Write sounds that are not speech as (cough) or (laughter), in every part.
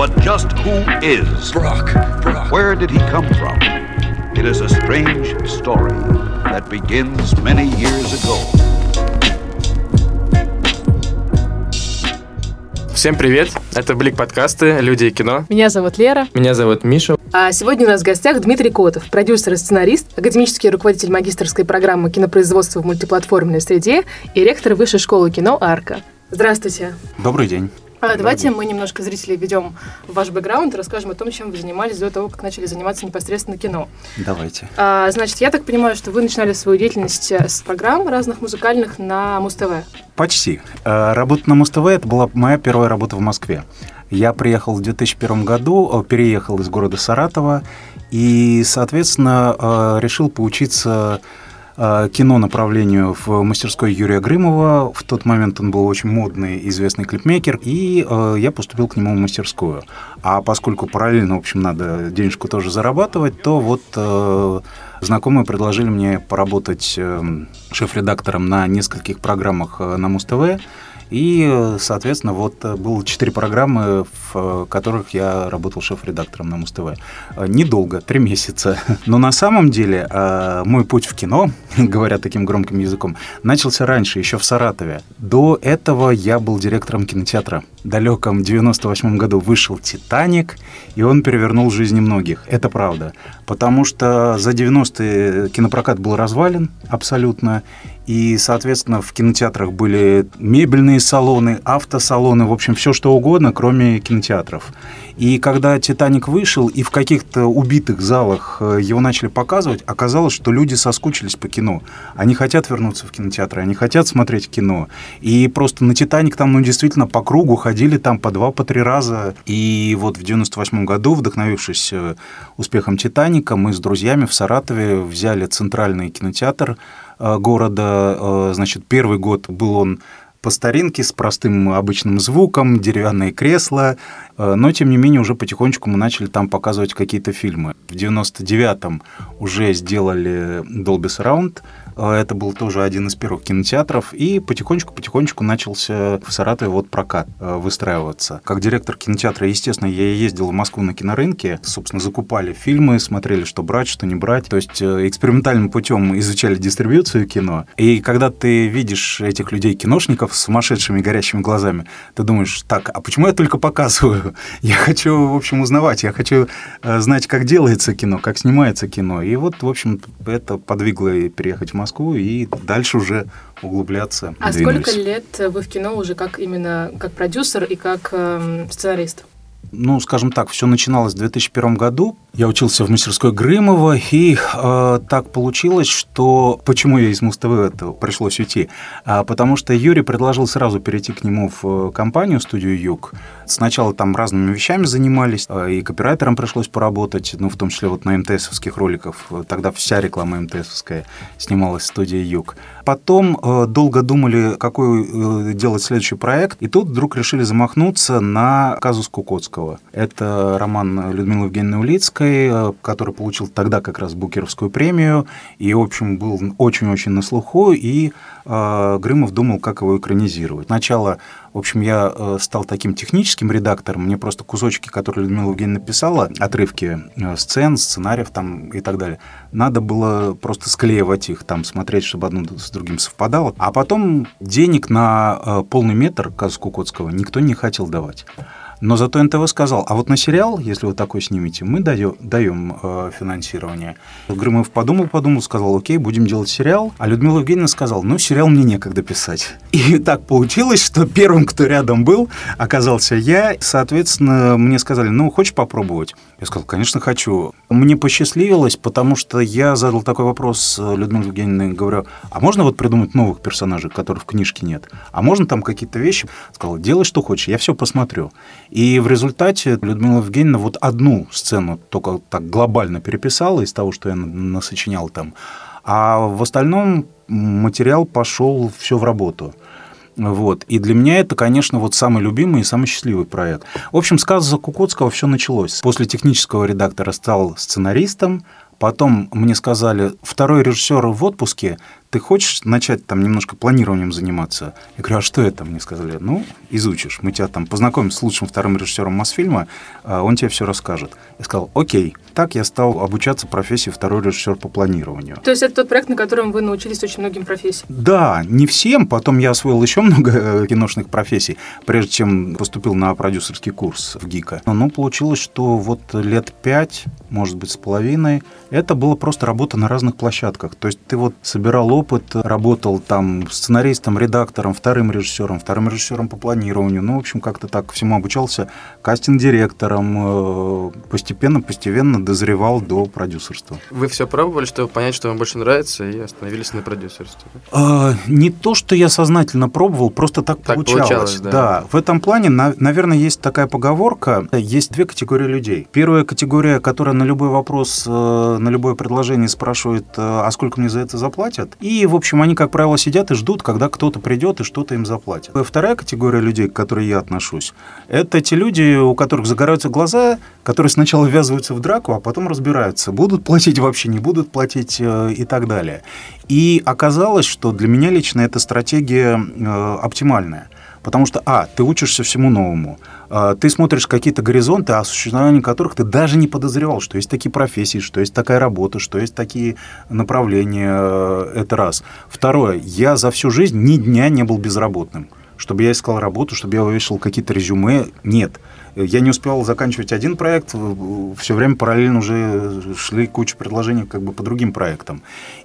But just who is Brock? Brock. Where did he come from? It is a strange story that begins many years ago. Всем привет! Это Блик подкасты «Люди и кино». Меня зовут Лера. Меня зовут Миша. А сегодня у нас в гостях Дмитрий Котов, продюсер и сценарист, академический руководитель магистрской программы кинопроизводства в мультиплатформенной среде и ректор Высшей школы кино «Арка». Здравствуйте. Добрый день. А, давайте мы немножко зрителей ведем в ваш бэкграунд и расскажем о том, чем вы занимались до того, как начали заниматься непосредственно кино. Давайте. А, значит, я так понимаю, что вы начинали свою деятельность э, с программ разных музыкальных на Муз-ТВ. Почти. Э, работа на Муз-ТВ – это была моя первая работа в Москве. Я приехал в 2001 году, э, переехал из города Саратова и, соответственно, решил поучиться кино направлению в мастерской Юрия Грымова. В тот момент он был очень модный, известный клипмейкер, и э, я поступил к нему в мастерскую. А поскольку параллельно, в общем, надо денежку тоже зарабатывать, то вот э, знакомые предложили мне поработать э, шеф-редактором на нескольких программах э, на Муз-ТВ. И, соответственно, вот э, было четыре программы, в э, которых я работал шеф-редактором на Муз-ТВ. Э, недолго, три месяца. (laughs) Но на самом деле мой путь в кино, (laughs) говоря таким громким языком, начался раньше, еще в Саратове. До этого я был директором кинотеатра. Далеком 98 году вышел «Титаник», и он перевернул жизни многих. Это правда. Потому что за 90-е кинопрокат был развален абсолютно, и, соответственно, в кинотеатрах были мебельные салоны, автосалоны, в общем, все что угодно, кроме кинотеатров. И когда «Титаник» вышел, и в каких-то убитых залах э, его начали показывать, оказалось, что люди соскучились по кино. Они хотят вернуться в кинотеатры, они хотят смотреть кино. И просто на «Титаник» там, ну, действительно, по кругу ходили там по два, по три раза. И вот в 98 году, вдохновившись э, успехом «Титаника», мы с друзьями в Саратове взяли центральный кинотеатр, Э, города. Э, значит, первый год был он по старинке, с простым обычным звуком, деревянные кресла, но, тем не менее, уже потихонечку мы начали там показывать какие-то фильмы. В 99-м уже сделали Dolby Surround, это был тоже один из первых кинотеатров. И потихонечку-потихонечку начался в Саратове вот прокат а, выстраиваться. Как директор кинотеатра, естественно, я ездил в Москву на кинорынке. Собственно, закупали фильмы, смотрели, что брать, что не брать. То есть э, экспериментальным путем изучали дистрибьюцию кино. И когда ты видишь этих людей-киношников с сумасшедшими горящими глазами, ты думаешь, так, а почему я только показываю? (laughs) Я хочу, в общем, узнавать, я хочу э, знать, как делается кино, как снимается кино. И вот, в общем, это подвигло переехать в Москву и дальше уже углубляться. А двинулись. сколько лет вы в кино уже как именно как продюсер и как э, сценарист? Ну, скажем так, все начиналось в 2001 году. Я учился в мастерской Грымова, и э, так получилось, что... Почему я из Муз-ТВ пришлось уйти? А, потому что Юрий предложил сразу перейти к нему в э, компанию, студию «Юг». Сначала там разными вещами занимались, э, и копирайтером пришлось поработать, ну, в том числе вот на МТСовских роликах. Тогда вся реклама МТСовская снималась в студии «Юг». Потом э, долго думали, какой э, делать следующий проект, и тут вдруг решили замахнуться на казус Кукоцкого. Это роман Людмилы Евгеньевны Улицкой, э, который получил тогда как раз Букеровскую премию, и, в общем, был очень-очень на слуху, и Грымов думал, как его экранизировать. Сначала в общем, я э, стал таким техническим редактором. Мне просто кусочки, которые Людмила Евгеньевна написала, отрывки э, сцен, сценариев там и так далее, надо было просто склеивать их, там смотреть, чтобы одно с другим совпадало. А потом денег на э, полный метр Казку Котского никто не хотел давать. Но зато НТВ сказал, а вот на сериал, если вы такой снимете, мы даем, даем э, финансирование. Грымов подумал, подумал, сказал, окей, будем делать сериал. А Людмила Евгеньевна сказала, ну, сериал мне некогда писать. (laughs) И так получилось, что первым, кто рядом был, оказался я. Соответственно, мне сказали, ну, хочешь попробовать? Я сказал, конечно, хочу. Мне посчастливилось, потому что я задал такой вопрос э, Людмиле Евгеньевне, говорю, а можно вот придумать новых персонажей, которых в книжке нет? А можно там какие-то вещи? Сказал, делай, что хочешь, я все посмотрю. И в результате Людмила Евгеньевна вот одну сцену только так глобально переписала из того, что я насочинял там, а в остальном материал пошел все в работу. Вот. И для меня это, конечно, вот самый любимый и самый счастливый проект. В общем, с Каза Кукотского все началось. После технического редактора стал сценаристом, Потом мне сказали, второй режиссер в отпуске, ты хочешь начать там немножко планированием заниматься? Я говорю, а что это? Мне сказали, ну, изучишь. Мы тебя там познакомим с лучшим вторым режиссером Мосфильма, а он тебе все расскажет. Я сказал, окей. Так я стал обучаться профессии второй режиссер по планированию. То есть это тот проект, на котором вы научились очень многим профессиям? Да, не всем. Потом я освоил еще много э, киношных профессий, прежде чем поступил на продюсерский курс в ГИКа. Но ну, получилось, что вот лет пять, может быть, с половиной, это было просто работа на разных площадках. То есть ты вот собирал опыт, работал там сценаристом, редактором, вторым режиссером, вторым режиссером по планированию. Ну, в общем, как-то так всему обучался кастинг-директором. Э, постепенно-постепенно дозревал до продюсерства. Вы все пробовали, чтобы понять, что вам больше нравится, и остановились на продюсерстве? А, не то, что я сознательно пробовал, просто так, так получалось. получалось да. да. В этом плане, наверное, есть такая поговорка. Есть две категории людей. Первая категория, которая на любой вопрос э, на любое предложение спрашивают, э, а сколько мне за это заплатят. И, в общем, они, как правило, сидят и ждут, когда кто-то придет и что-то им заплатит. Вторая категория людей, к которой я отношусь, это те люди, у которых загораются глаза, которые сначала ввязываются в драку, а потом разбираются, будут платить вообще, не будут платить э, и так далее. И оказалось, что для меня лично эта стратегия э, оптимальная. Потому что, а, ты учишься всему новому, ты смотришь какие-то горизонты, о существовании которых ты даже не подозревал, что есть такие профессии, что есть такая работа, что есть такие направления. Э, это раз. Второе. Я за всю жизнь ни дня не был безработным. Чтобы я искал работу, чтобы я вывешивал какие-то резюме. Нет. Я не успевал заканчивать один проект, все время параллельно уже шли куча предложений как бы по другим проектам.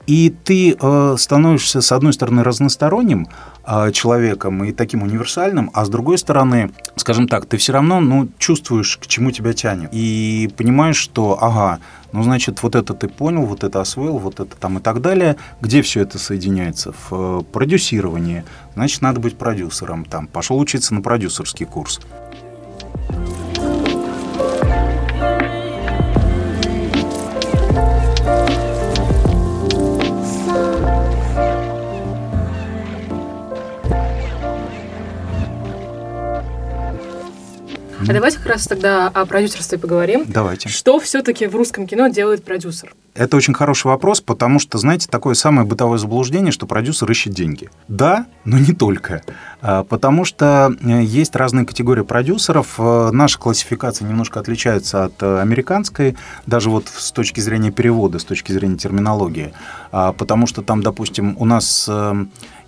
И ты э, становишься, с одной стороны, разносторонним э, человеком и таким универсальным, а с другой стороны, скажем так, ты все равно ну, чувствуешь, к чему тебя тянет. И понимаешь, что, ага, ну, значит, вот это ты понял, вот это освоил, вот это там и так далее. Где все это соединяется? В э, продюсировании. Значит, надо быть продюсером. Там, пошел учиться на продюсерский курс. А давайте как раз тогда о продюсерстве поговорим. Давайте. Что все-таки в русском кино делает продюсер? Это очень хороший вопрос, потому что, знаете, такое самое бытовое заблуждение, что продюсер ищет деньги. Да, но не только. А, потому что э, есть разные категории продюсеров. Э, наша классификация немножко отличается от э, американской, даже вот с точки зрения перевода, с точки зрения терминологии. А, потому что там, допустим, у нас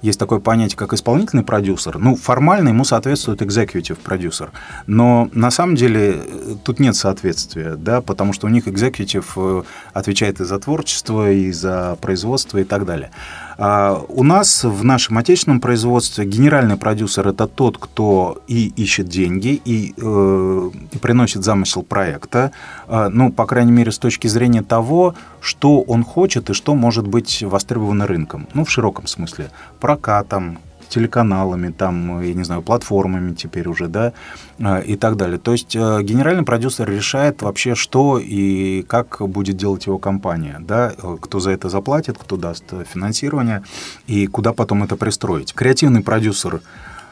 есть такое понятие, как исполнительный продюсер. Ну, формально ему соответствует executive продюсер. Но на самом деле э, тут нет соответствия, да, потому что у них executive э, отвечает и за творчество, и за производство, и так далее. А у нас в нашем отечественном производстве генеральный продюсер это тот, кто и ищет деньги, и э, приносит замысел проекта, э, ну, по крайней мере, с точки зрения того, что он хочет и что может быть востребовано рынком. Ну, в широком смысле. Прокатом, телеканалами, там, я не знаю, платформами теперь уже, да, а, и так далее. То есть э, генеральный продюсер решает вообще, что и как будет делать его компания, да, э, кто за это заплатит, кто даст финансирование и куда потом это пристроить. Креативный продюсер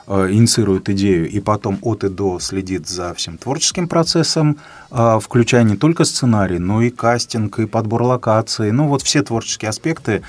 э, инициирует идею и потом от и до следит за всем творческим процессом, включая не только сценарий, но и кастинг, и подбор локаций. Ну вот все творческие аспекты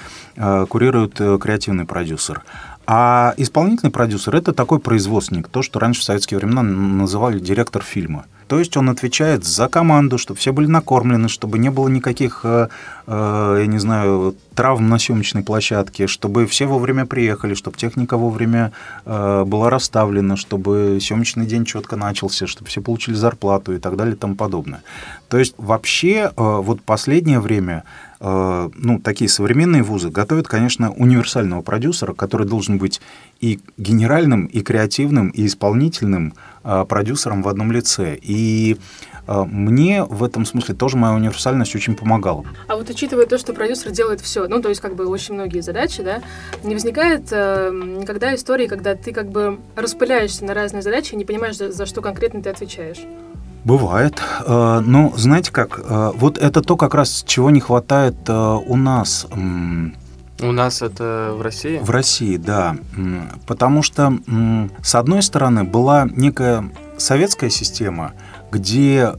курирует креативный продюсер. А исполнительный продюсер – это такой производственник, то, что раньше в советские времена называли директор фильма. То есть он отвечает за команду, чтобы все были накормлены, чтобы не было никаких, э, э, я не знаю, травм на съемочной площадке, чтобы все вовремя приехали, чтобы техника вовремя э, была расставлена, чтобы съемочный день четко начался, чтобы все получили зарплату и так далее и тому подобное. То есть вообще вот последнее время Э, ну, такие современные вузы готовят, конечно, универсального продюсера, который должен быть и генеральным, и креативным, и исполнительным э, продюсером в одном лице. И э, мне в этом смысле тоже моя универсальность очень помогала. А вот учитывая то, что продюсер делает все, ну, то есть как бы очень многие задачи, да, не возникает э, никогда истории, когда ты как бы распыляешься на разные задачи и не понимаешь, за, за что конкретно ты отвечаешь? Бывает. Э, ну, знаете как, э, вот это то, как раз чего не хватает э, у нас. У нас это в России? В России, да. Потому что, с одной стороны, была некая советская система, где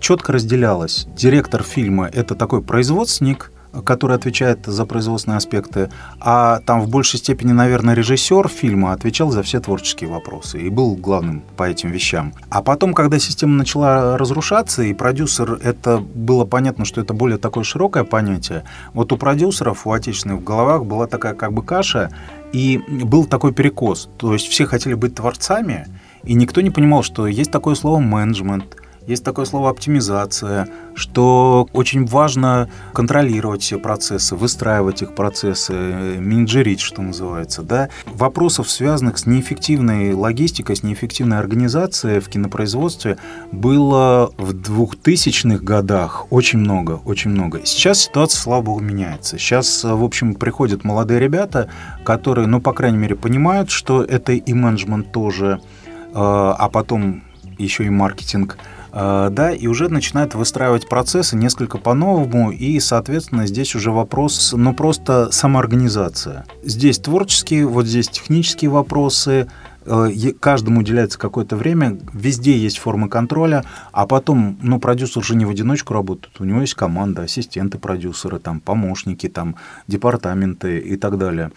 четко разделялась. Директор фильма – это такой производственник, который отвечает за производственные аспекты, а там в большей степени, наверное, режиссер фильма отвечал за все творческие вопросы и был главным по этим вещам. А потом, когда система начала разрушаться, и продюсер, это было понятно, что это более такое широкое понятие, вот у продюсеров, у отечественных в головах была такая как бы каша, и был такой перекос. То есть все хотели быть творцами, и никто не понимал, что есть такое слово менеджмент – есть такое слово оптимизация, что очень важно контролировать все процессы, выстраивать их процессы, менеджерить, что называется. Да? Вопросов, связанных с неэффективной логистикой, с неэффективной организацией в кинопроизводстве было в 2000-х годах очень много, очень много. Сейчас ситуация, слава богу, меняется. Сейчас, в общем, приходят молодые ребята, которые, ну, по крайней мере, понимают, что это и менеджмент тоже, э, а потом еще и маркетинг – Э, да, и уже начинает выстраивать процессы несколько по-новому, и, соответственно, здесь уже вопрос, ну, просто самоорганизация. Здесь творческие, вот здесь технические вопросы, э, каждому уделяется какое-то время, везде есть формы контроля, а потом, ну, продюсер же не в одиночку работает, у него есть команда, ассистенты продюсеры, там, помощники, там, департаменты и так далее.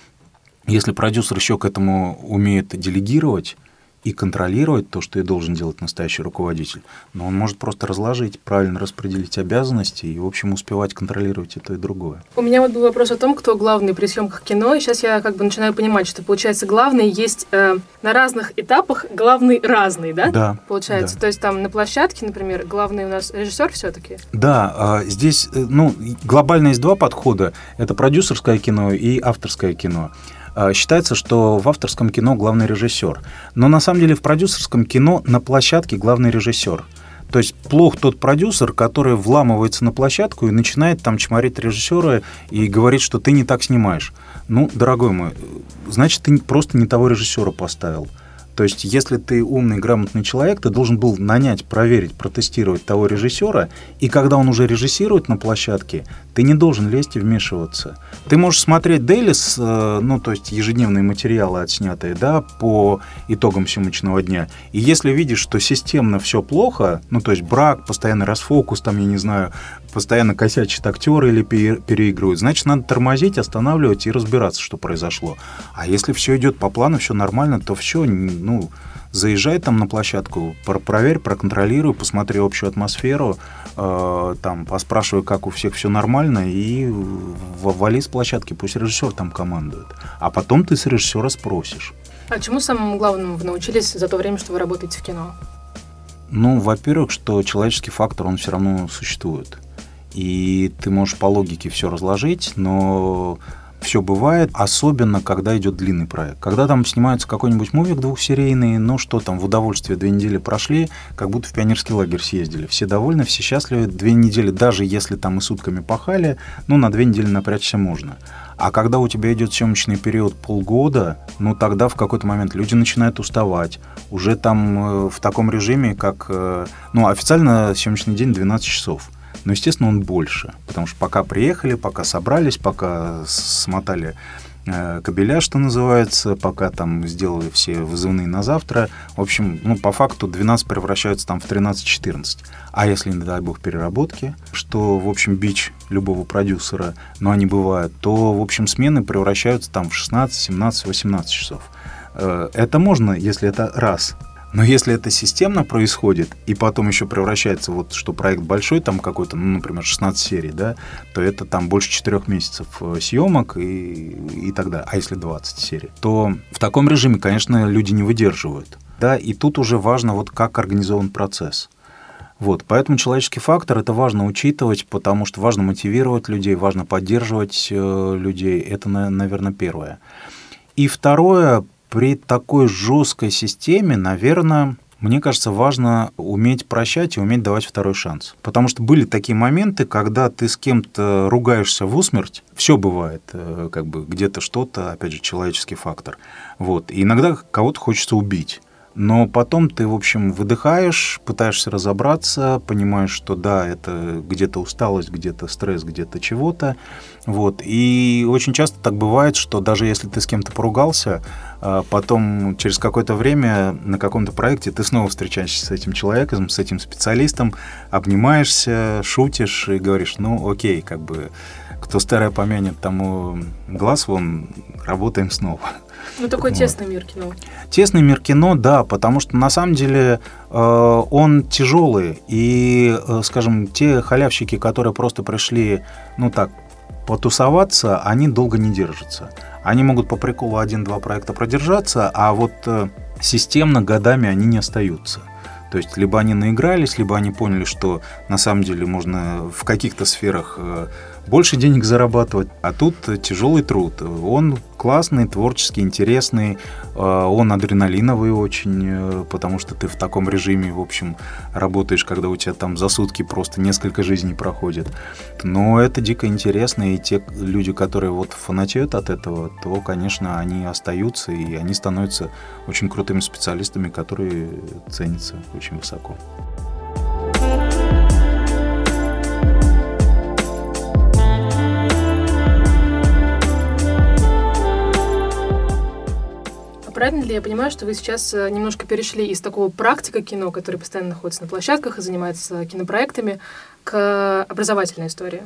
Если продюсер еще к этому умеет делегировать, и контролировать то, что и должен делать настоящий руководитель, но он может просто разложить, правильно распределить обязанности и, в общем, успевать контролировать и то, и другое. У меня вот был вопрос о том, кто главный при съемках кино, и сейчас я как бы начинаю понимать, что, получается, главный есть э, на разных этапах, главный разный, да? Да. Получается, да. то есть там на площадке, например, главный у нас режиссер все-таки? Да, э, здесь, э, ну, глобально есть два подхода. Это продюсерское кино и авторское кино. А, считается, что в авторском кино главный режиссер. Но на самом деле в продюсерском кино на площадке главный режиссер. То есть плох тот продюсер, который вламывается на площадку и начинает там чморить режиссера и говорит, что ты не так снимаешь. Ну, дорогой мой, значит, ты просто не того режиссера поставил. То есть, если ты умный, грамотный человек, ты должен был нанять, проверить, протестировать того режиссера, и когда он уже режиссирует на площадке, ты не должен лезть и вмешиваться. Ты можешь смотреть Дейлис, э, ну, то есть ежедневные материалы отснятые, да, по итогам съемочного дня, и если видишь, что системно все плохо, ну, то есть брак, постоянный расфокус, там, я не знаю, постоянно косячат актеры или переигрывают, значит, надо тормозить, останавливать и разбираться, что произошло. А если все идет по плану, все нормально, то все, ну, заезжай там на площадку, проверь, проконтролируй, посмотри общую атмосферу, э, там, поспрашивай, как у всех все нормально, и вали с площадки, пусть режиссер там командует. А потом ты с режиссера спросишь. А чему самому главному вы научились за то время, что вы работаете в кино? Ну, во-первых, что человеческий фактор, он все равно существует и ты можешь по логике все разложить, но все бывает, особенно когда идет длинный проект. Когда там снимается какой-нибудь мувик двухсерийный, ну что там, в удовольствие две недели прошли, как будто в пионерский лагерь съездили. Все довольны, все счастливы. Две недели, даже если там и сутками пахали, ну на две недели напрячься можно. А когда у тебя идет съемочный период полгода, ну тогда в какой-то момент люди начинают уставать. Уже там э, в таком режиме, как... Э, ну, официально съемочный день 12 часов но, естественно, он больше, потому что пока приехали, пока собрались, пока смотали э, кабеля, что называется, пока там сделали все вызывные на завтра. В общем, ну, по факту 12 превращаются там в 13-14. А если, не дай бог, переработки, что, в общем, бич любого продюсера, но они бывают, то, в общем, смены превращаются там в 16, 17, 18 часов. Э, это можно, если это раз. Но если это системно происходит, и потом еще превращается, вот что проект большой, там какой-то, ну, например, 16 серий, да, то это там больше 4 месяцев э, съемок и, и так далее. А если 20 серий, то в таком режиме, конечно, люди не выдерживают. Да, и тут уже важно, вот как организован процесс. Вот, поэтому человеческий фактор это важно учитывать, потому что важно мотивировать людей, важно поддерживать э, людей. Это, наверное, первое. И второе, при такой жесткой системе, наверное, мне кажется, важно уметь прощать и уметь давать второй шанс. Потому что были такие моменты, когда ты с кем-то ругаешься в усмерть. Все бывает, э, как бы где-то что-то, опять же, человеческий фактор. Вот. И иногда кого-то хочется убить. Но потом ты, в общем, выдыхаешь, пытаешься разобраться, понимаешь, что да, это где-то усталость, где-то стресс, где-то чего-то. Вот. И очень часто так бывает, что даже если ты с кем-то поругался, а потом через какое-то время на каком-то проекте ты снова встречаешься с этим человеком, с этим специалистом, обнимаешься, шутишь и говоришь, ну окей, как бы кто старое помянет, тому глаз вон, работаем снова. Ну, такой вот. тесный мир кино. Тесный мир кино, да, потому что на самом деле э, он тяжелый. И, э, скажем, те халявщики, которые просто пришли, ну так, потусоваться, они долго не держатся. Они могут по приколу один-два проекта продержаться, а вот э, системно годами они не остаются. То есть либо они наигрались, либо они поняли, что на самом деле можно в каких-то сферах э, больше денег зарабатывать. А тут тяжелый труд. Он классный, творческий, интересный, э, он адреналиновый очень, э, потому что ты в таком режиме, в общем, работаешь, когда у тебя там за сутки просто несколько жизней проходит. Но это дико интересно, и те люди, которые вот фанатеют от этого, то, конечно, они остаются, и они становятся очень крутыми специалистами, которые ценятся очень высоко. Правильно ли я понимаю, что вы сейчас э, немножко перешли из такого практика кино, который постоянно находится на площадках и занимается кинопроектами, к образовательной истории?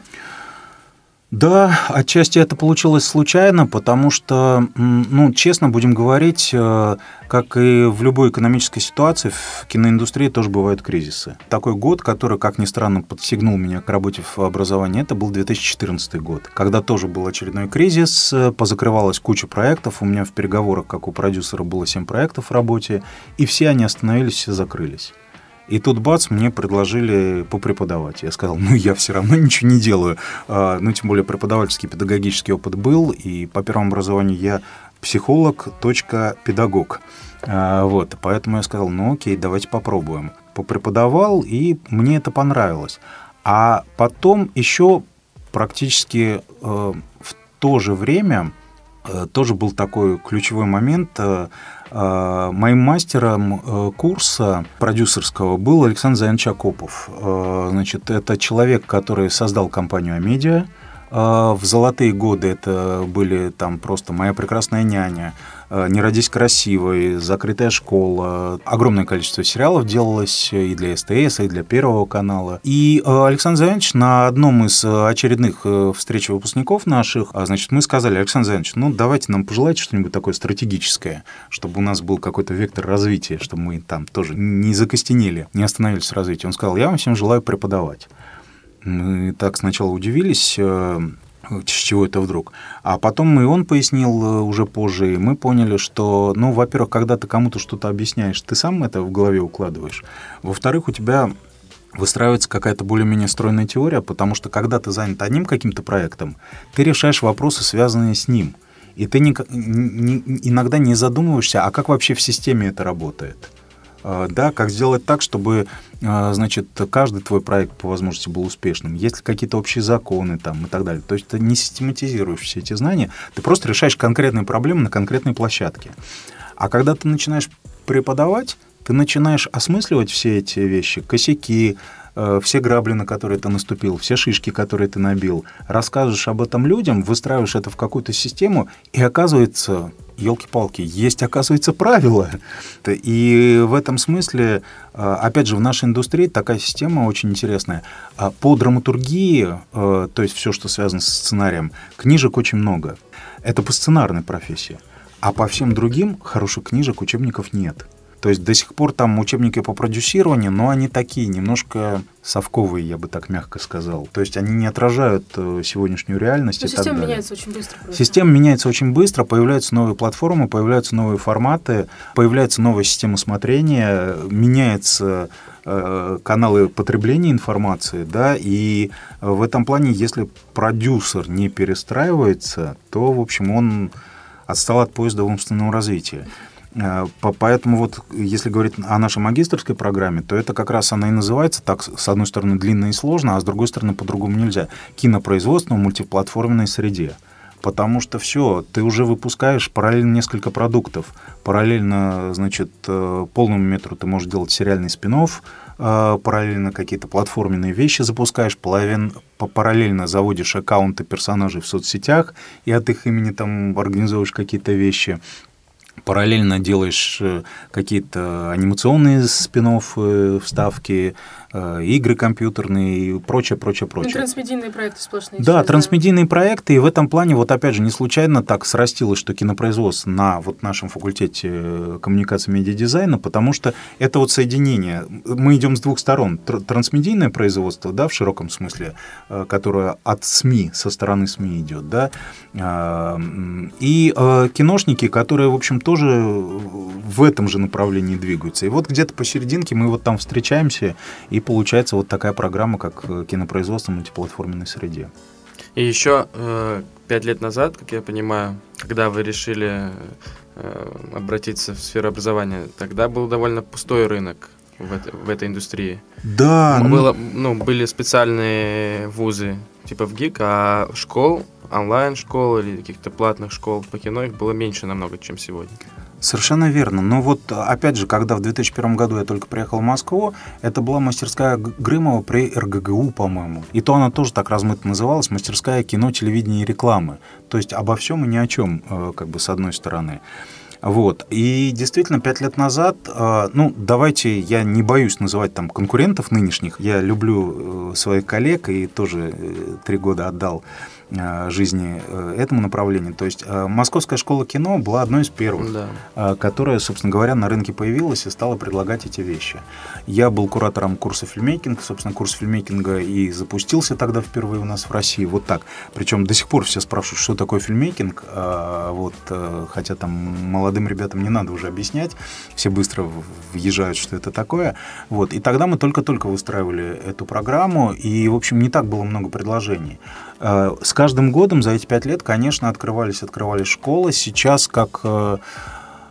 Да, отчасти это получилось случайно, потому что, ну, честно будем говорить, э, как и в любой экономической ситуации, в киноиндустрии тоже бывают кризисы. Такой год, который, как ни странно, подстегнул меня к работе в образовании, это был 2014 год, когда тоже был очередной кризис, позакрывалась куча проектов, у меня в переговорах, как у продюсера, было 7 проектов в работе, и все они остановились, все закрылись. И тут бац, мне предложили попреподавать. Я сказал, ну я все равно ничего не делаю. А, ну, тем более преподавательский педагогический опыт был, и по первому образованию я психолог, точка, педагог. А, вот, поэтому я сказал, ну окей, давайте попробуем. Попреподавал, и мне это понравилось. А потом еще практически э, в то же время тоже был такой ключевой момент. Э, Э, моим мастером э, курса продюсерского был Александр Заянович Акопов. Э, значит, это человек, который создал компанию «Амедиа», в золотые годы это были там просто «Моя прекрасная няня», «Не родись красивой», «Закрытая школа». Огромное количество сериалов делалось и для СТС, и для Первого канала. И а, Александр Заянович на одном из очередных э, встреч выпускников наших, значит, мы сказали, Александр Заянович, ну давайте нам пожелайте что-нибудь такое стратегическое, чтобы у нас был какой-то вектор развития, чтобы мы там тоже не закостенели, не остановились в развитии. Он сказал, я вам всем желаю преподавать. Мы так сначала удивились, э, с чего это вдруг. А потом и он пояснил э, уже позже, и мы поняли, что, ну, во-первых, когда ты кому-то что-то объясняешь, ты сам это в голове укладываешь. Во-вторых, у тебя выстраивается какая-то более-менее стройная теория, потому что когда ты занят одним каким-то проектом, ты решаешь вопросы, связанные с ним. И ты не, не, иногда не задумываешься, а как вообще в системе это работает. А, да, как сделать так, чтобы, а, значит, каждый твой проект по возможности был успешным. Есть ли какие-то общие законы там и так далее. То есть ты не систематизируешь все эти знания, ты просто решаешь конкретные проблемы на конкретной площадке. А когда ты начинаешь преподавать, ты начинаешь осмысливать все эти вещи, косяки, э, все грабли, на которые ты наступил, все шишки, которые ты набил, рассказываешь об этом людям, выстраиваешь это в какую-то систему, и оказывается, елки-палки, есть, оказывается, правила. И в этом смысле, э, опять же, в нашей индустрии такая система очень интересная. А по драматургии, э, то есть все, что связано с сценарием, книжек очень много. Это по сценарной профессии. А по всем другим хороших книжек, учебников нет. То есть до сих пор там учебники по продюсированию, но они такие, немножко совковые, я бы так мягко сказал. То есть они не отражают э, сегодняшнюю реальность. Но и система меняется очень быстро. Просто. Система меняется очень быстро, появляются новые платформы, появляются новые форматы, появляется новая система смотрения, меняются э, каналы потребления информации, да, и в этом плане, если продюсер не перестраивается, то, в общем, он отстал от поезда в умственном развитии. Э, поэтому вот, если говорить о нашей магистрской программе, то это как раз она и называется так, с одной стороны, длинно и сложно, а с другой стороны, по-другому нельзя. Кинопроизводство в мультиплатформенной среде. потому что все, ты уже выпускаешь параллельно несколько продуктов. Параллельно, значит, э, полному метру ты можешь делать сериальный спин э, параллельно какие-то платформенные вещи запускаешь, половин, параллельно заводишь аккаунты персонажей в соцсетях и от их имени там организуешь какие-то вещи параллельно делаешь э, какие-то анимационные спин вставки, Э, игры компьютерные и прочее, прочее, ну, прочее. Ну, трансмедийные проекты сплошные. Да, трансмедийные да. проекты, и в этом плане, вот опять же, не случайно так срастилось, что кинопроизводство на вот нашем факультете э, коммуникации и медиадизайна, потому что это вот соединение. Мы идем с двух сторон. Трансмедийное производство, да, в широком смысле, э, которое от СМИ, со стороны СМИ идет, да, и киношники, которые, в общем, тоже в этом же направлении двигаются. И вот где-то посерединке мы вот там встречаемся и и получается вот такая программа, как э, кинопроизводство в мультиплатформенной среде. И еще э, пять лет назад, как я понимаю, когда вы решили э, обратиться в сферу образования, тогда был довольно пустой рынок в, это, в этой индустрии. Да. Было, ну, были специальные вузы, типа в ГИК, а школ, онлайн-школ или каких-то платных школ по кино их было меньше намного, чем сегодня. Совершенно верно. Но вот, опять же, когда в 2001 году я только приехал в Москву, это была мастерская Грымова при РГГУ, по-моему. И то она тоже так размыто называлась, мастерская кино, телевидения и рекламы. То есть обо всем и ни о чем, э, как бы, с одной стороны. Вот. И действительно, пять лет назад, э, ну, давайте, я не боюсь называть там конкурентов нынешних. Я люблю э, своих коллег и тоже три года отдал жизни э, этому направлению. То есть э, Московская школа кино была одной из первых, да. которая, собственно говоря, на рынке появилась и стала предлагать эти вещи. Я был куратором курса фильмейкинг, собственно, курс фильмейкинга и запустился тогда впервые у нас в России. Вот так. Причем до сих пор все спрашивают, что такое фильмейкинг. Вот, хотя там молодым ребятам не надо уже объяснять, все быстро въезжают, что это такое. Вот. И тогда мы только-только выстраивали эту программу, и, в общем, не так было много предложений. Э, с каждым годом за эти пять лет, конечно, открывались, открывались школы. Сейчас, как э,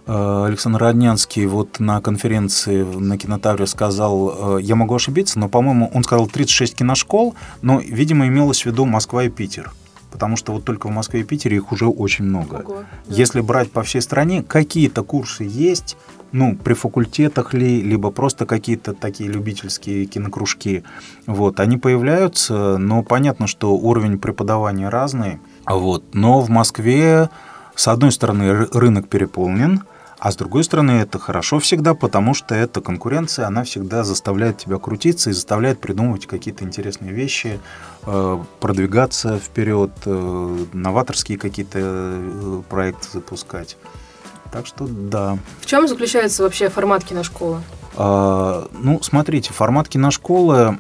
э, Александр Роднянский вот на конференции на Кинотавре сказал, я могу ошибиться, но, по-моему, он сказал 36 киношкол, но, видимо, имелось в виду Москва и Питер. Потому что вот только в Москве и Питере их уже очень много. Ого, да. Если брать по всей стране, какие-то курсы есть, ну, при факультетах ли, либо просто какие-то такие любительские кинокружки. Вот, они появляются, но понятно, что уровень преподавания разный. Вот, но в Москве, с одной стороны, рынок переполнен, а с другой стороны, это хорошо всегда, потому что эта конкуренция, она всегда заставляет тебя крутиться и заставляет придумывать какие-то интересные вещи, э, продвигаться вперед, э, новаторские какие-то э, проекты запускать. Так что да. В чем заключается вообще формат киношколы? А, ну, смотрите, формат киношколы,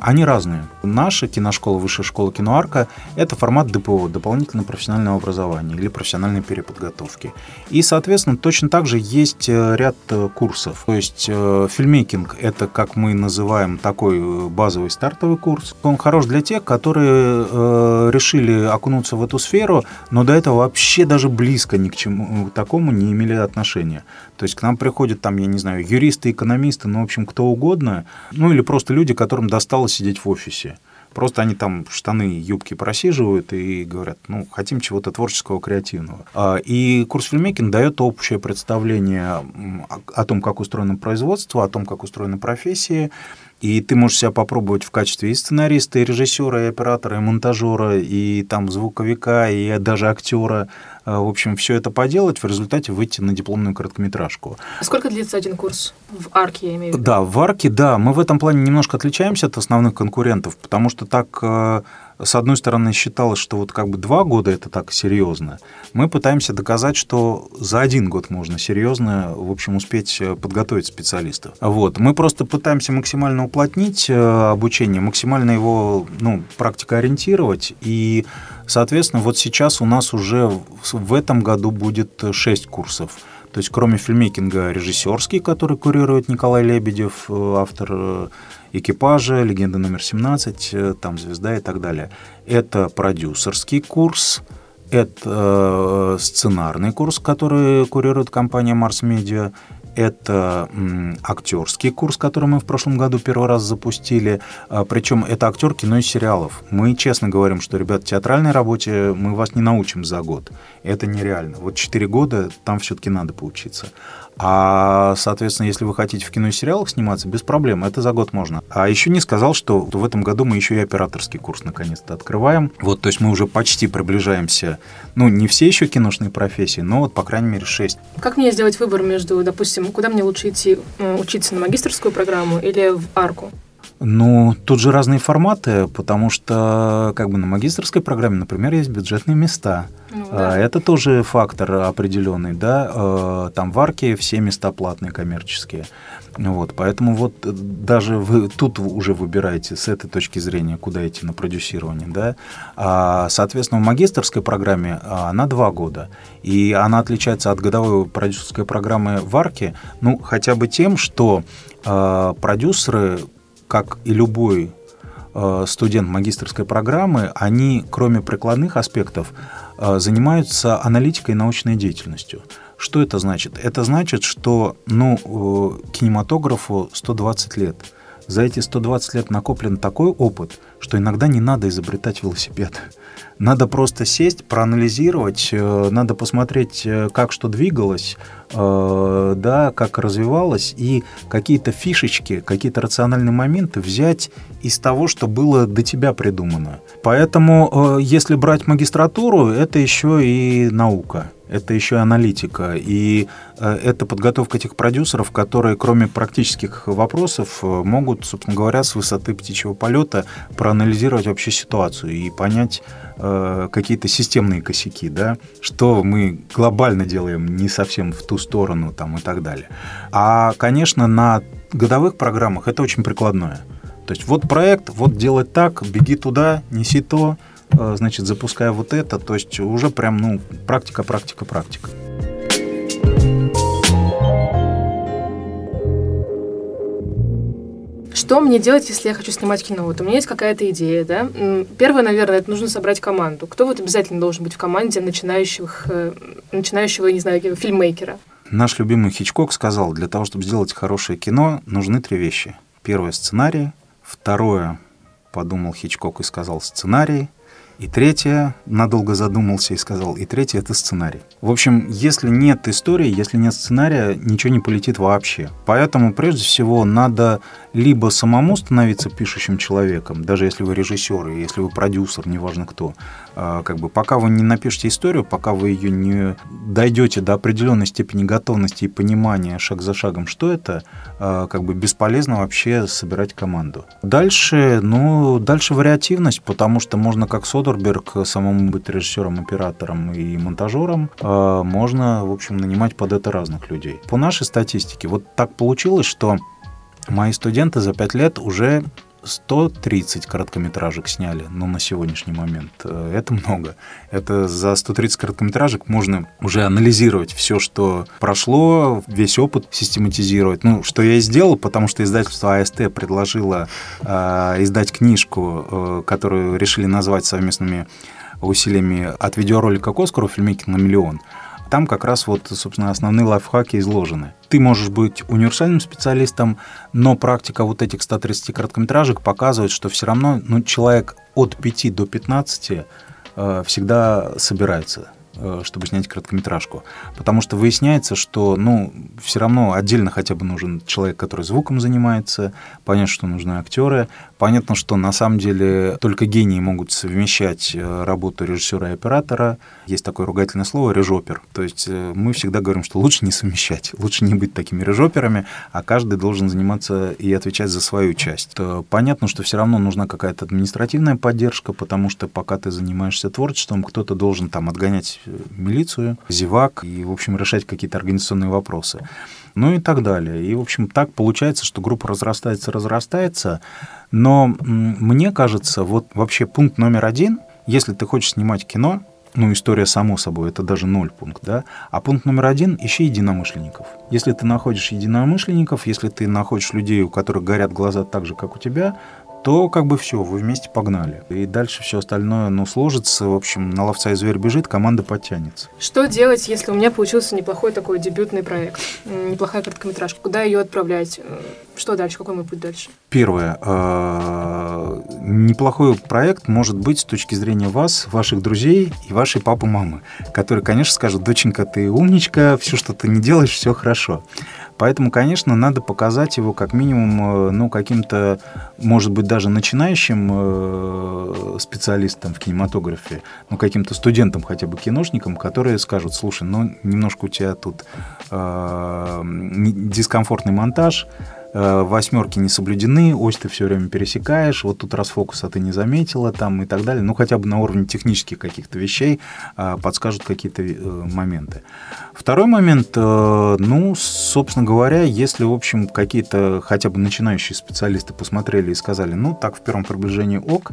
они разные. Наша киношкола, высшая школа киноарка, это формат ДПО, дополнительного профессионального образования или профессиональной переподготовки. И, соответственно, точно так же есть э, ряд э, курсов. То есть э, фильмейкинг – это, как мы называем, такой базовый стартовый курс. Он хорош для тех, которые решили окунуться в эту сферу, но до этого вообще даже близко ни к чему такому не имели отношения. То есть к нам приходят там, я не знаю, юристы, экономисты, ну, в общем, кто угодно, ну, или просто люди, которым досталось сидеть в офисе. Просто они там штаны, юбки просиживают и говорят, ну, хотим чего-то творческого, креативного. А, и курс фильмейкинг дает общее представление о том, как устроено производство, о том, как устроены профессии, и ты можешь себя попробовать в качестве и сценариста, и режиссера, и оператора, и монтажера, и там звуковика, и даже актера. А, в общем, все это поделать, в результате выйти на дипломную короткометражку. А сколько длится один курс? В арке, я имею в виду. Да, в арке, да. Мы в этом плане немножко отличаемся от основных конкурентов, потому что так э, с одной стороны, считалось, что вот как бы два года это так серьезно. Мы пытаемся доказать, что за один год можно серьезно, в общем, успеть э, подготовить специалистов. Вот. Мы просто пытаемся максимально уплотнить э, обучение, максимально его, ну, практикоориентировать. И, соответственно, вот сейчас у нас уже в этом году будет шесть курсов. То есть, кроме фильмейкинга режиссерский, который курирует Николай Лебедев, э, автор экипажа, легенда номер 17, э, там звезда и так далее. Это продюсерский курс, это э, сценарный курс, который курирует компания Mars Media, это актерский курс, который мы в прошлом году первый раз запустили. А, причем это актер кино и сериалов. Мы честно говорим, что, ребят, театральной работе мы вас не научим за год. Это нереально. Вот 4 года там все-таки надо поучиться. А, соответственно, если вы хотите в кино и сериалах сниматься, без проблем, это за год можно. А еще не сказал, что в этом году мы еще и операторский курс наконец-то открываем. Вот, то есть мы уже почти приближаемся, ну, не все еще киношные профессии, но вот, по крайней мере, 6. Как мне сделать выбор между, допустим, куда мне лучше идти, э, учиться на магистрскую программу или в арку? Ну, тут же разные форматы, потому что как бы на магистрской программе, например, есть бюджетные места. Ну, А, да. Это тоже фактор определенный, да. Э, Там в арке все места платные, коммерческие. Вот, поэтому вот э, даже вы тут уже выбираете с этой точки зрения, куда идти на продюсирование, да. А, соответственно, в магистрской программе а, она два года, и она отличается от годовой продюсерской программы в арке, ну, хотя бы тем, что э, продюсеры, как и любой э, студент магистрской программы, они, кроме прикладных аспектов, э, занимаются аналитикой и научной деятельностью. Что это значит? Это значит, что ну, э, кинематографу 120 лет. За эти 120 лет накоплен такой опыт, что иногда не надо изобретать велосипед. Надо просто сесть, проанализировать, надо посмотреть, как что двигалось, да, как развивалось, и какие-то фишечки, какие-то рациональные моменты взять из того, что было до тебя придумано. Поэтому, э, если брать магистратуру, это еще и наука. Это еще и аналитика. И э, это подготовка этих продюсеров, которые, кроме практических вопросов, э, могут, собственно говоря, с высоты птичьего полета проанализировать вообще ситуацию и понять э, какие-то системные косяки, да, что мы глобально делаем не совсем в ту сторону там, и так далее. А, конечно, на годовых программах это очень прикладное. То есть вот проект, вот делать так, беги туда, неси то, э, значит, запуская вот это, то есть уже прям, ну, практика, практика, практика. Что мне делать, если я хочу снимать кино? Вот у меня есть какая-то идея, да? Первое, наверное, это нужно собрать команду. Кто вот обязательно должен быть в команде начинающих, э, начинающего, не знаю, фильммейкера? Наш любимый Хичкок сказал, для того, чтобы сделать хорошее кино, нужны три вещи. Первое – сценарий. Второе – подумал Хичкок и сказал сценарий. И третье, надолго задумался и сказал, и третье – это сценарий. В общем, если нет истории, если нет сценария, ничего не полетит вообще. Поэтому, прежде всего, надо либо самому становиться пишущим человеком, даже если вы режиссер, если вы продюсер, неважно кто, а, как бы пока вы не напишете историю, пока вы ее не дойдете до определенной степени готовности и понимания шаг за шагом, что это, а, как бы бесполезно вообще собирать команду. Дальше, ну, дальше вариативность, потому что можно как Содерберг самому быть режиссером, оператором и монтажером, а, можно, в общем, нанимать под это разных людей. По нашей статистике, вот так получилось, что мои студенты за пять лет уже 130 короткометражек сняли, ну, на сегодняшний момент. Э, Это много. Это за 130 короткометражек можно уже анализировать все, что прошло, весь опыт систематизировать. Ну, что я и сделал, потому что издательство АСТ предложило э, издать книжку, э, которую решили назвать совместными усилиями от видеоролика к Оскару «Фильмейкинг на миллион». Там как раз вот, собственно, основные лайфхаки изложены. Ты можешь быть универсальным специалистом, но практика вот этих 130 короткометражек показывает, что все равно ну, человек от 5 до 15 э, всегда собирается чтобы снять короткометражку. Потому что выясняется, что, ну, все равно отдельно хотя бы нужен человек, который звуком занимается, понятно, что нужны актеры, понятно, что на самом деле только гении могут совмещать э, работу режиссера и оператора. Есть такое ругательное слово «режопер». То есть э, мы всегда говорим, что лучше не совмещать, (laughs) лучше не быть такими режоперами, а каждый должен заниматься и отвечать за свою часть. Понятно, что все равно нужна какая-то административная поддержка, потому что пока ты занимаешься творчеством, кто-то должен там отгонять э, милицию, зевак и, в общем, решать какие-то организационные вопросы. Ну и так далее. И, в общем, так получается, что группа разрастается, разрастается. Но мне кажется, вот вообще пункт номер один, если ты хочешь снимать кино, ну, история само собой, это даже ноль пункт, да. А пункт номер один – ищи единомышленников. Если ты находишь единомышленников, если ты находишь людей, у которых горят глаза так же, как у тебя, то как бы все, вы вместе погнали. И дальше все остальное, ну, сложится. В общем, на ловца и зверь бежит, команда подтянется. Что делать, если у меня получился неплохой такой дебютный проект, неплохая короткометражка? Куда ее отправлять? Что дальше? Какой мой путь дальше? Первое. Э, неплохой проект может быть с точки зрения вас, ваших друзей и вашей папы-мамы, которые, конечно, скажут, доченька, ты умничка, все, что ты не делаешь, все хорошо. Поэтому, конечно, надо показать его как минимум, э, ну, каким-то, может быть, даже начинающим э, специалистам в кинематографе, ну, каким-то студентам хотя бы киношникам, которые скажут, слушай, ну, немножко у тебя тут дискомфортный монтаж, восьмерки не соблюдены, ось ты все время пересекаешь, вот тут расфокуса ты не заметила там и так далее. Ну, хотя бы на уровне технических каких-то вещей а, подскажут какие-то э, моменты. Второй момент, э, ну, собственно говоря, если, в общем, какие-то хотя бы начинающие специалисты посмотрели и сказали, ну, так в первом приближении ок,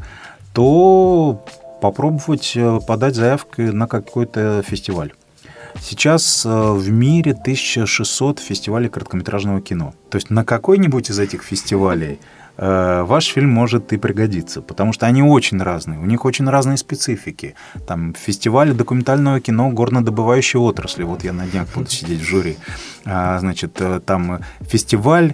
то попробовать подать заявку на какой-то фестиваль. Сейчас э, в мире 1600 фестивалей короткометражного кино. То есть на какой-нибудь из этих фестивалей э, ваш фильм может и пригодиться, потому что они очень разные, у них очень разные специфики. Там фестиваль документального кино горнодобывающей отрасли, вот я на днях буду сидеть в жюри. А, значит, э, там фестиваль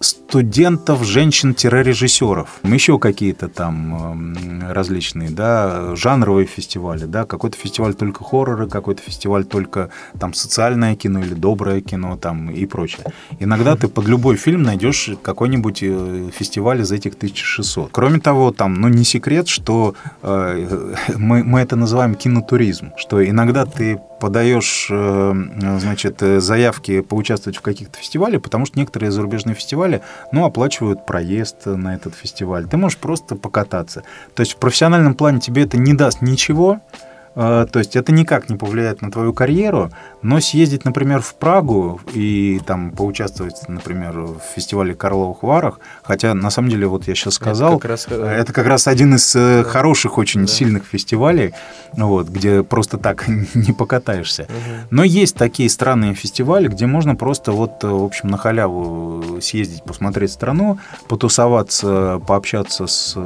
студентов, женщин-режиссеров. Еще какие-то там различные, да, жанровые фестивали, да, какой-то фестиваль только хорроры, какой-то фестиваль только там социальное кино или доброе кино там и прочее. Иногда ты под любой фильм найдешь какой-нибудь э, фестиваль из этих 1600. Кроме того, там, ну, не секрет, что э, мы, мы это называем кинотуризм, что иногда ты подаешь, э, значит, заявки поучаствовать в каких-то фестивалях, потому что некоторые зарубежные фестивали, ну, оплачивают проезд на этот фестиваль. Ты можешь просто покататься. То есть в профессиональном плане тебе это не даст ничего, то есть это никак не повлияет на твою карьеру, но съездить, например, в Прагу и там поучаствовать, например, в фестивале Карловых Варах, хотя на самом деле вот я сейчас сказал, это как раз, э, это как раз один из э, да. хороших, очень да. сильных фестивалей, вот, где просто так (laughs) не покатаешься. Угу. Но есть такие странные фестивали, где можно просто вот, в общем, на халяву съездить, посмотреть страну, потусоваться, пообщаться с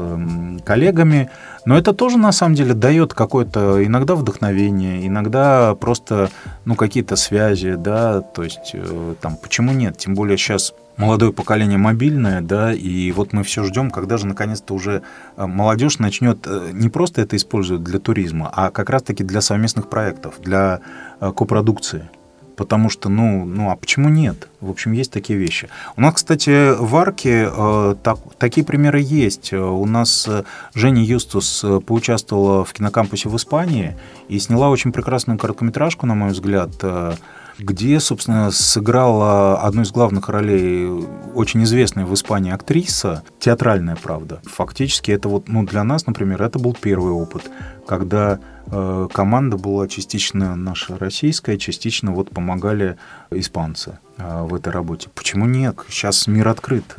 коллегами, но это тоже, на самом деле, дает какое-то иногда вдохновение, иногда просто, ну, какие-то связи, да, то есть, э, там, почему нет? Тем более сейчас молодое поколение мобильное, да, и вот мы все ждем, когда же наконец-то уже э, молодежь начнет э, не просто это использовать для туризма, а как раз-таки для совместных проектов, для копродукции потому что, ну, ну, а почему нет? В общем, есть такие вещи. У нас, кстати, в Арке э, так, такие примеры есть. У нас э, Женя Юстус э, поучаствовала в кинокампусе в Испании и сняла очень прекрасную короткометражку, на мой взгляд, э, где, собственно, сыграла одну из главных ролей очень известная в Испании актриса, театральная, правда. Фактически это вот, ну, для нас, например, это был первый опыт, когда э, команда была частично наша российская, частично вот помогали испанцы э, в этой работе. Почему нет? Сейчас мир открыт.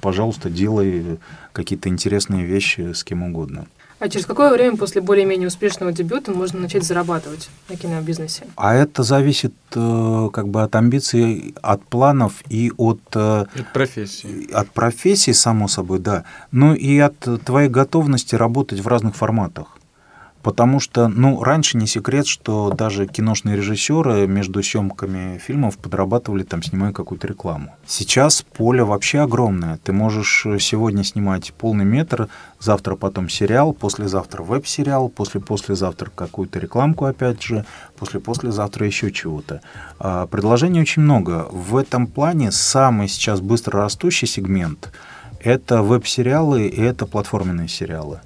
Пожалуйста, делай какие-то интересные вещи с кем угодно. А через какое время после более-менее успешного дебюта можно начать зарабатывать на кинобизнесе? А это зависит э, как бы от амбиций, от планов и от... Э, от профессии. От профессии, само собой, да. Ну и от твоей готовности работать в разных форматах. Потому что, ну, раньше не секрет, что даже киношные режиссеры между съемками фильмов подрабатывали, там, снимая какую-то рекламу. Сейчас поле вообще огромное. Ты можешь сегодня снимать полный метр, завтра потом сериал, послезавтра веб-сериал, после-послезавтра какую-то рекламку опять же, после-послезавтра еще чего-то. А, предложений очень много. В этом плане самый сейчас быстро растущий сегмент – это веб-сериалы и это платформенные сериалы.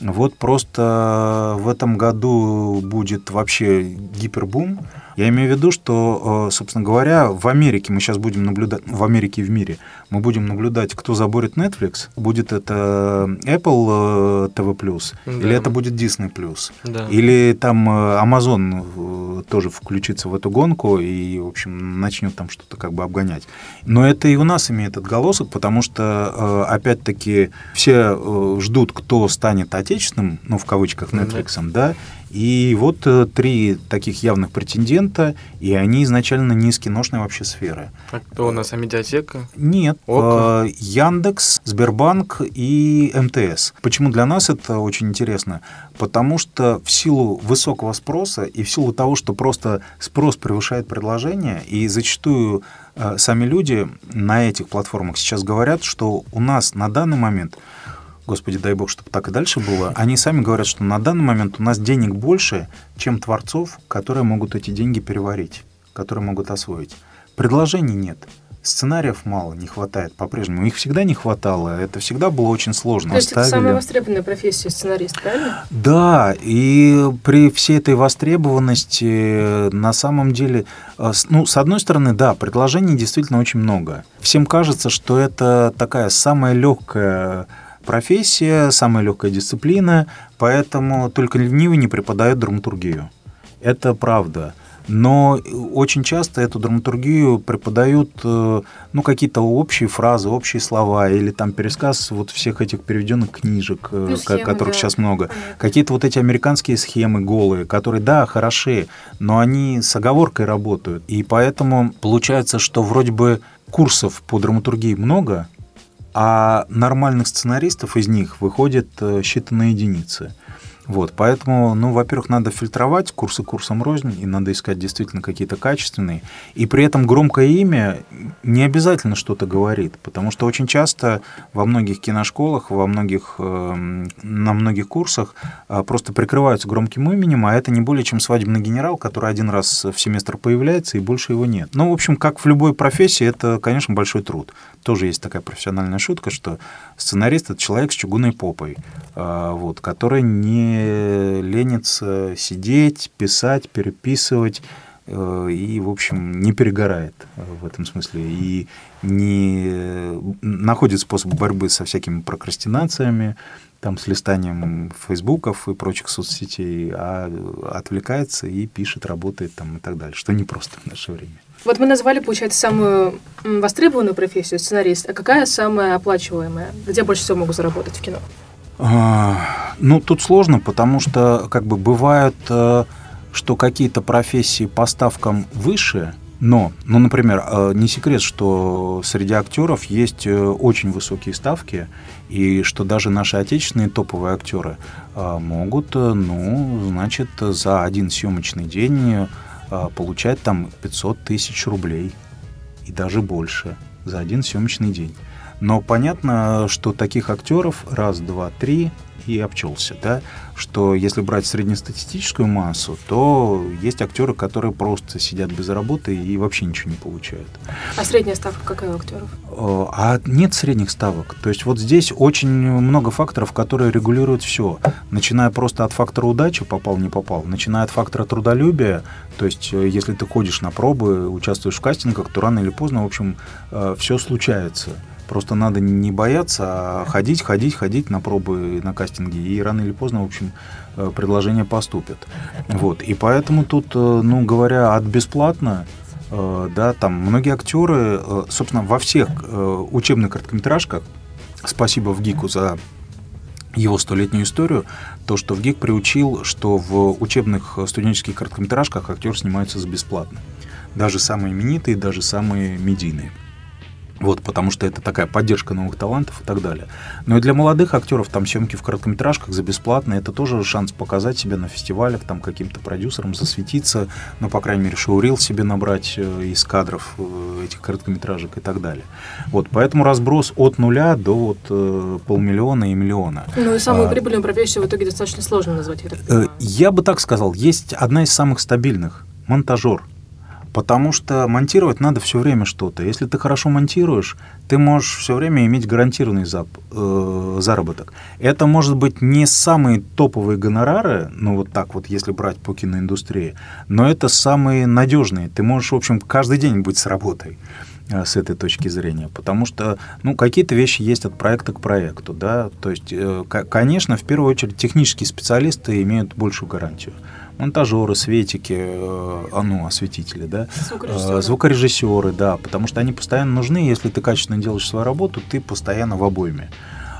Вот просто в этом году будет вообще гипербум я имею в виду, что, э, собственно говоря, в Америке мы сейчас будем наблюдать, в Америке и в мире, мы будем наблюдать, кто заборет Netflix. Будет это Apple TV+, э, да. или это будет Disney+. Да. Или там э, Amazon тоже включится в эту гонку и, в общем, начнет там что-то как бы обгонять. Но это и у нас имеет отголосок, потому что, опять-таки, все ждут, кто станет отечественным, ну, в кавычках, Netflix, да, да И вот э, три таких явных претендента, и они изначально не из киношной вообще сферы. А кто у нас, а медиатека? Нет, Око? э, Яндекс, Сбербанк и МТС. Почему для нас это очень интересно? Потому что в силу высокого спроса и в силу того, что просто спрос превышает предложение, и зачастую э, сами люди на этих платформах сейчас говорят, что у нас на данный момент Господи, дай бог, чтобы так и дальше было. Они сами говорят, что на данный момент у нас денег больше, чем творцов, которые могут эти деньги переварить, которые могут освоить. Предложений нет. Сценариев мало, не хватает по-прежнему. Их всегда не хватало, это всегда было очень сложно. То есть это Оставили. самая востребованная профессия сценарист, правильно? Да, и при всей этой востребованности на самом деле, э, ну, с одной стороны, да, предложений действительно очень много. Всем кажется, что это такая самая легкая профессия, самая легкая дисциплина, поэтому только ленивый не преподает драматургию. Это правда. Но очень часто эту драматургию преподают э, ну, какие-то общие фразы, общие слова или там пересказ вот всех этих переведенных книжек, э, Ну, схемы, которых да. сейчас много. Какие-то вот эти американские схемы голые, которые, да, хороши, но они с оговоркой работают. И поэтому получается, что вроде бы курсов по драматургии много, а нормальных сценаристов из них выходит э, считанные единицы. Вот, поэтому, ну, во-первых, надо фильтровать курсы курсом рознь, и надо искать действительно какие-то качественные. И при этом громкое имя не обязательно что-то говорит, потому что очень часто во многих киношколах, во многих, эм, на многих курсах э, просто прикрываются громким именем, а это не более чем свадебный генерал, который один раз в семестр появляется, и больше его нет. Ну, в общем, как в любой профессии, это, конечно, большой труд. Тоже есть такая профессиональная шутка, что сценарист — это человек с чугунной попой, а, вот, который не ленится сидеть, писать, переписывать, э, и, в общем, не перегорает э, в этом смысле, и не э, находит способ борьбы со всякими прокрастинациями, там, с листанием фейсбуков и прочих соцсетей, а отвлекается и пишет, работает там и так далее, что непросто в наше время. Вот мы назвали, получается, самую востребованную профессию сценарист. А какая самая оплачиваемая? Где больше всего могут заработать в кино? А, Ну, тут сложно, потому что как бы бывает, э, что какие-то профессии по ставкам выше, но, ну, например, э, не секрет, что среди актеров есть э, очень высокие ставки, и что даже наши отечественные топовые актеры э, могут, ну, значит, за один съемочный день получать там 500 тысяч рублей и даже больше за один съемочный день. Но понятно, что таких актеров раз, два, три и обчелся, да, что если брать среднестатистическую массу, то есть актеры, которые просто сидят без работы и вообще ничего не получают. А средняя ставка какая у актеров? Э, А нет средних ставок. То есть вот здесь очень много факторов, которые регулируют все. Начиная просто от фактора удачи, попал, не попал, начиная от фактора трудолюбия, то есть э, если ты ходишь на пробы, участвуешь в кастингах, то рано или поздно, в общем, все случается. Просто надо не бояться, а ходить, ходить, ходить на пробы, на кастинги, и рано или поздно, в общем, э, предложения поступят. Вот. И поэтому тут, э, ну, говоря от бесплатно, э, да, там многие актеры, собственно, во всех учебных короткометражках, спасибо в ГИКу за его столетнюю историю, то, что в ГИК приучил, что в учебных студенческих короткометражках актер снимается за бесплатно. Даже самые именитые, даже самые медийные. Вот, потому что это такая поддержка новых талантов и так далее. Но и для молодых актеров там съемки в короткометражках за бесплатно, это тоже шанс показать себя на фестивалях, там каким-то продюсером засветиться, ну, по крайней мере, шоурил себе набрать э, из кадров э, этих короткометражек и так далее. Вот, поэтому разброс от нуля до вот э, полмиллиона и миллиона. Ну и самую А. прибыльную профессию в итоге достаточно сложно назвать. я. Я бы так сказал, есть одна из самых стабильных – монтажер. Потому что монтировать надо все время что-то. Если ты хорошо монтируешь, ты можешь все время иметь гарантированный зап- э, заработок. Это может быть не самые топовые гонорары, ну вот так вот, если брать по киноиндустрии, но это самые надежные. Ты можешь, в общем, каждый день быть с работой э, с этой точки зрения, потому что, ну, какие-то вещи есть от проекта к проекту, да, то есть, э, ко- конечно, в первую очередь технические специалисты имеют большую гарантию. Монтажеры, светики, э, а, ну, осветители, да, Звукорежиссеры. Э, звукорежиссеры, да, потому что они постоянно нужны, если ты качественно делаешь свою работу, ты постоянно в обойме.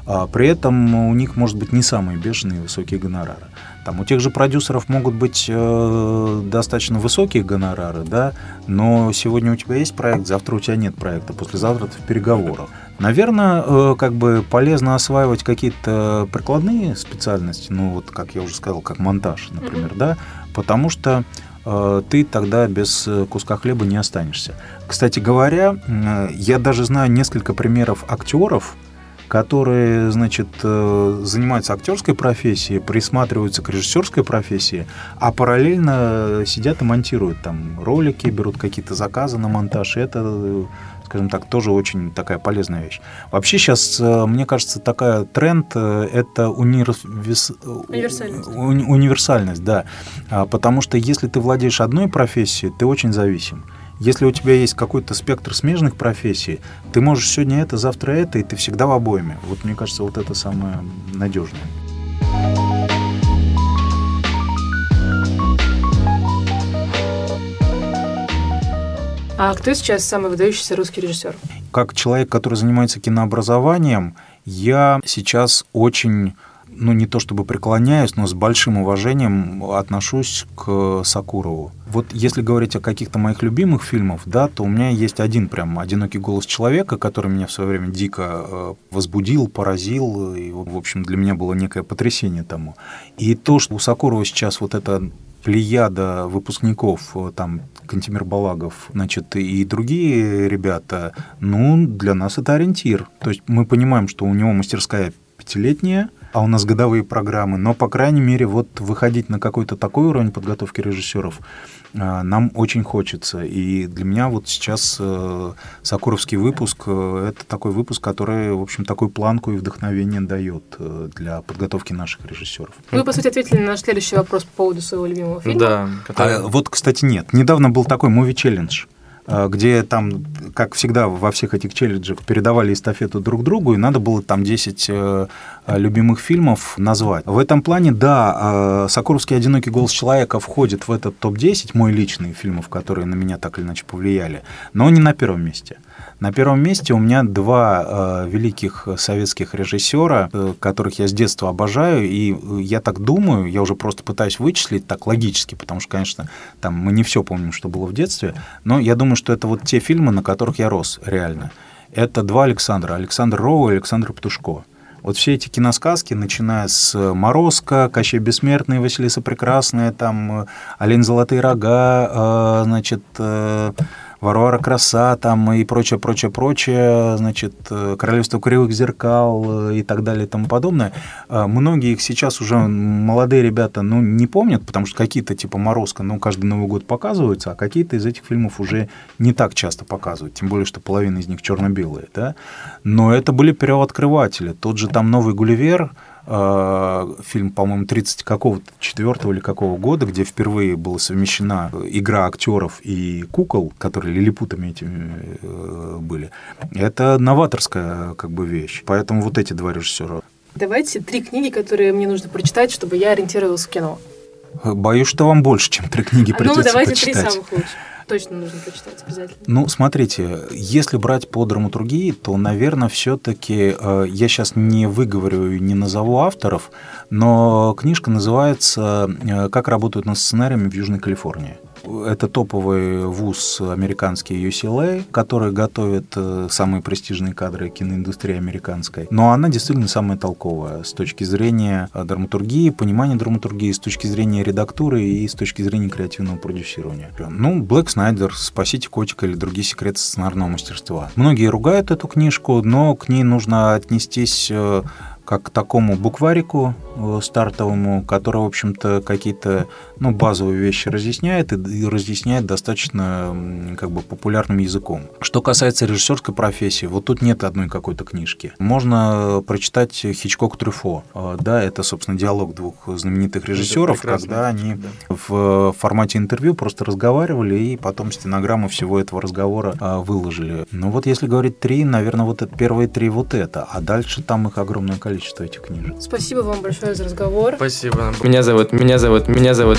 А при этом у них может быть не самые бешеные высокие гонорары. Там у тех же продюсеров могут быть э, достаточно высокие гонорары, да, но сегодня у тебя есть проект, завтра у тебя нет проекта, послезавтра ты в переговорах. Наверное, э, как бы полезно осваивать какие-то прикладные специальности, ну вот, как я уже сказал, как монтаж, например, mm-hmm. да, потому что э, ты тогда без куска хлеба не останешься. Кстати говоря, э, я даже знаю несколько примеров актеров, которые, значит, э, занимаются актерской профессией, присматриваются к режиссерской профессии, а параллельно сидят и монтируют там ролики, берут какие-то заказы на монтаж. И это скажем так, тоже очень такая полезная вещь. Вообще сейчас, э, мне кажется, такая тренд э, – это универс... универсальность. Уни... универсальность, да. А, потому что если ты владеешь одной профессией, ты очень зависим. Если у тебя есть какой-то спектр смежных профессий, ты можешь сегодня это, завтра это, и ты всегда в обоими. Вот мне кажется, вот это самое надежное. А кто сейчас самый выдающийся русский режиссер? Как человек, который занимается кинообразованием, я сейчас очень ну, не то чтобы преклоняюсь, но с большим уважением отношусь к Сакурову. Вот если говорить о каких-то моих любимых фильмах, да, то у меня есть один прям «Одинокий голос человека», который меня в свое время дико э, возбудил, поразил, и, в общем, для меня было некое потрясение тому. И то, что у Сакурова сейчас вот эта плеяда выпускников, э, там, Кантимир Балагов, значит, и другие ребята, ну, для нас это ориентир. То есть мы понимаем, что у него мастерская пятилетняя, а у нас годовые программы. Но, по крайней мере, вот выходить на какой-то такой уровень подготовки режиссеров а, нам очень хочется. И для меня вот сейчас э, Сакуровский выпуск э, – это такой выпуск, который, в общем, такую планку и вдохновение дает э, для подготовки наших режиссеров. Вы, по сути, ответили на наш следующий вопрос по поводу своего любимого фильма. Да. Который... А, вот, кстати, нет. Недавно был такой муви-челлендж. Э, где там, как всегда во всех этих челленджах, передавали эстафету друг другу, и надо было там 10 э, любимых фильмов назвать. В этом плане, да, э, «Сокуровский одинокий голос человека» входит в этот топ-10, мой личный фильмов, которые на меня так или иначе повлияли, но не на первом месте. На первом месте у меня два э, великих советских режиссера, э, которых я с детства обожаю, и я так думаю, я уже просто пытаюсь вычислить так логически, потому что, конечно, там мы не все помним, что было в детстве, но я думаю, что это вот те фильмы, на которых я рос реально. Это два Александра, Александр Роу и Александр Птушко. Вот все эти киносказки, начиная с «Морозко», «Кощей Бессмертный», «Василиса Прекрасная», там «Олень Золотые Рога», э, значит, Варвара Краса там и прочее, прочее, прочее, значит, э, Королевство кривых зеркал э, и так далее и тому подобное. Э, многие их сейчас уже молодые ребята, ну, не помнят, потому что какие-то типа Морозко, ну, каждый Новый год показываются, а какие-то из этих фильмов уже не так часто показывают, тем более, что половина из них черно-белые, да. Но это были первооткрыватели. Тот же там «Новый Гулливер», Э, фильм, по-моему, 30 какого-то, четвертого или какого года, где впервые была совмещена игра актеров и кукол, которые лилипутами этими э, были. Это новаторская как бы вещь. Поэтому вот эти два режиссера. Давайте три книги, которые мне нужно прочитать, чтобы я ориентировалась в кино. Боюсь, что вам больше, чем три книги придется Ну, давайте почитать. три самых лучших точно нужно прочитать обязательно. Ну, смотрите, если брать по драматургии, то, наверное, все-таки э, я сейчас не выговорю и не назову авторов, но книжка называется э, «Как работают над сценариями в Южной Калифорнии». Это топовый вуз американский UCLA, который готовит э, самые престижные кадры киноиндустрии американской. Но она действительно самая толковая с точки зрения э, драматургии, понимания драматургии, с точки зрения редактуры и с точки зрения креативного продюсирования. Ну, Блэк Снайдер, «Спасите котика» или другие секреты сценарного мастерства. Многие ругают эту книжку, но к ней нужно отнестись э, как к такому букварику э, стартовому, который, в общем-то, какие-то ну, базовые вещи разъясняет и разъясняет достаточно как бы популярным языком. Что касается режиссерской профессии, вот тут нет одной какой-то книжки. Можно прочитать Хичкок Трюфо. Э, да, это, собственно, диалог двух знаменитых режиссеров, когда они да. в формате интервью просто разговаривали и потом стенограмму всего этого разговора э, выложили. Ну вот если говорить три, наверное, вот это первые три вот это, а дальше там их огромное количество количество этих книжек. Спасибо вам большое за разговор. Спасибо. Меня зовут, меня зовут, меня зовут